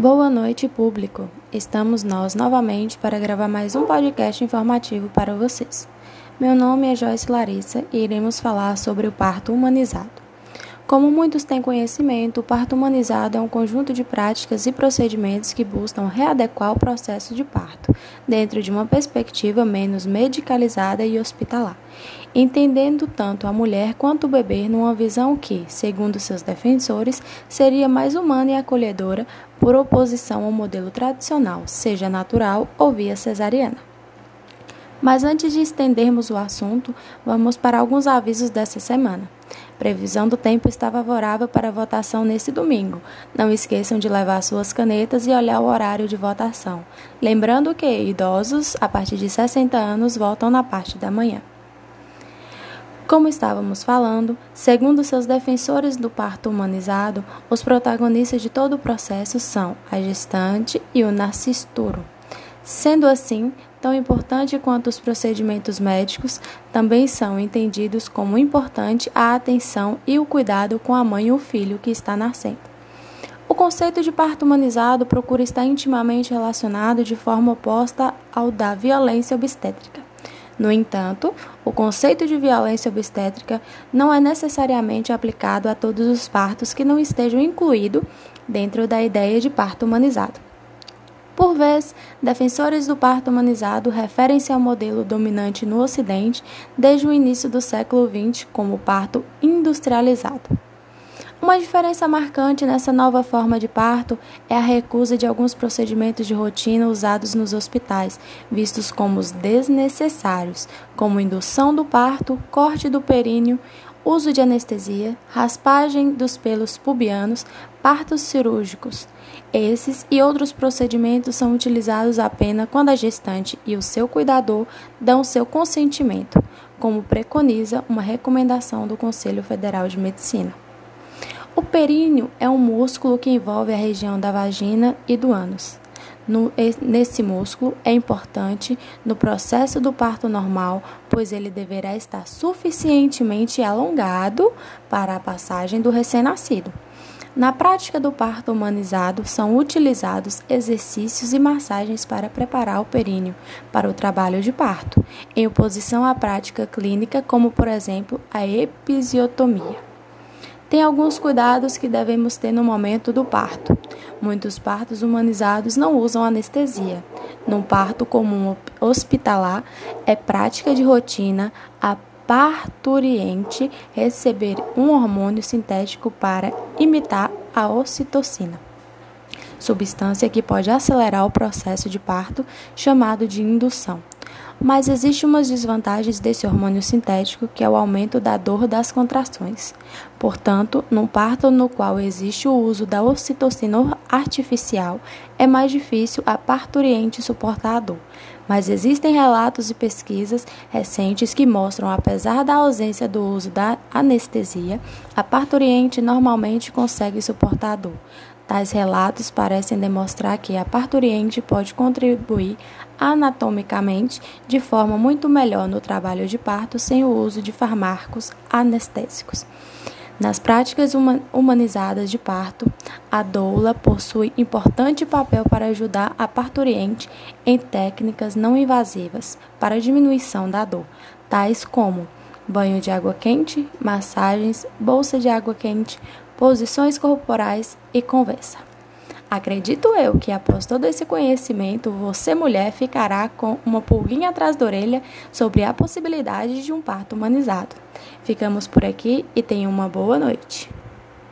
Boa noite, público. Estamos nós novamente para gravar mais um podcast informativo para vocês. Meu nome é Joyce Larissa e iremos falar sobre o parto humanizado. Como muitos têm conhecimento, o parto humanizado é um conjunto de práticas e procedimentos que buscam readequar o processo de parto, dentro de uma perspectiva menos medicalizada e hospitalar, entendendo tanto a mulher quanto o bebê numa visão que, segundo seus defensores, seria mais humana e acolhedora por oposição ao modelo tradicional, seja natural ou via cesariana. Mas antes de estendermos o assunto, vamos para alguns avisos dessa semana. Previsão do tempo está favorável para votação nesse domingo. Não esqueçam de levar suas canetas e olhar o horário de votação. Lembrando que idosos a partir de 60 anos votam na parte da manhã. Como estávamos falando, segundo seus defensores do parto humanizado, os protagonistas de todo o processo são a gestante e o nascituro. Sendo assim, tão importante quanto os procedimentos médicos, também são entendidos como importante a atenção e o cuidado com a mãe e o filho que está nascendo. O conceito de parto humanizado procura estar intimamente relacionado de forma oposta ao da violência obstétrica. No entanto, o conceito de violência obstétrica não é necessariamente aplicado a todos os partos que não estejam incluídos dentro da ideia de parto humanizado. Por vez, defensores do parto humanizado referem-se ao modelo dominante no Ocidente desde o início do século XX como parto industrializado. Uma diferença marcante nessa nova forma de parto é a recusa de alguns procedimentos de rotina usados nos hospitais, vistos como desnecessários, como indução do parto, corte do períneo, uso de anestesia, raspagem dos pelos pubianos, partos cirúrgicos. Esses e outros procedimentos são utilizados apenas quando a gestante e o seu cuidador dão seu consentimento, como preconiza uma recomendação do Conselho Federal de Medicina. O períneo é um músculo que envolve a região da vagina e do ânus. No, nesse músculo é importante no processo do parto normal, pois ele deverá estar suficientemente alongado para a passagem do recém-nascido. Na prática do parto humanizado, são utilizados exercícios e massagens para preparar o períneo para o trabalho de parto, em oposição à prática clínica, como por exemplo a episiotomia. Tem alguns cuidados que devemos ter no momento do parto. Muitos partos humanizados não usam anestesia. No parto comum hospitalar, é prática de rotina a parturiente receber um hormônio sintético para imitar a ocitocina, substância que pode acelerar o processo de parto, chamado de indução. Mas existe umas desvantagens desse hormônio sintético, que é o aumento da dor das contrações. Portanto, num parto no qual existe o uso da ocitocina artificial, é mais difícil a parturiente suportar a dor. Mas existem relatos e pesquisas recentes que mostram, apesar da ausência do uso da anestesia, a parturiente normalmente consegue suportar a dor. Tais relatos parecem demonstrar que a parturiente pode contribuir anatomicamente de forma muito melhor no trabalho de parto sem o uso de fármacos anestésicos. Nas práticas humanizadas de parto, a doula possui importante papel para ajudar a parturiente em técnicas não invasivas para diminuição da dor, tais como banho de água quente, massagens, bolsa de água quente, posições corporais e conversa. Acredito eu que após todo esse conhecimento, você mulher ficará com uma pulguinha atrás da orelha sobre a possibilidade de um parto humanizado. Ficamos por aqui e tenha uma boa noite.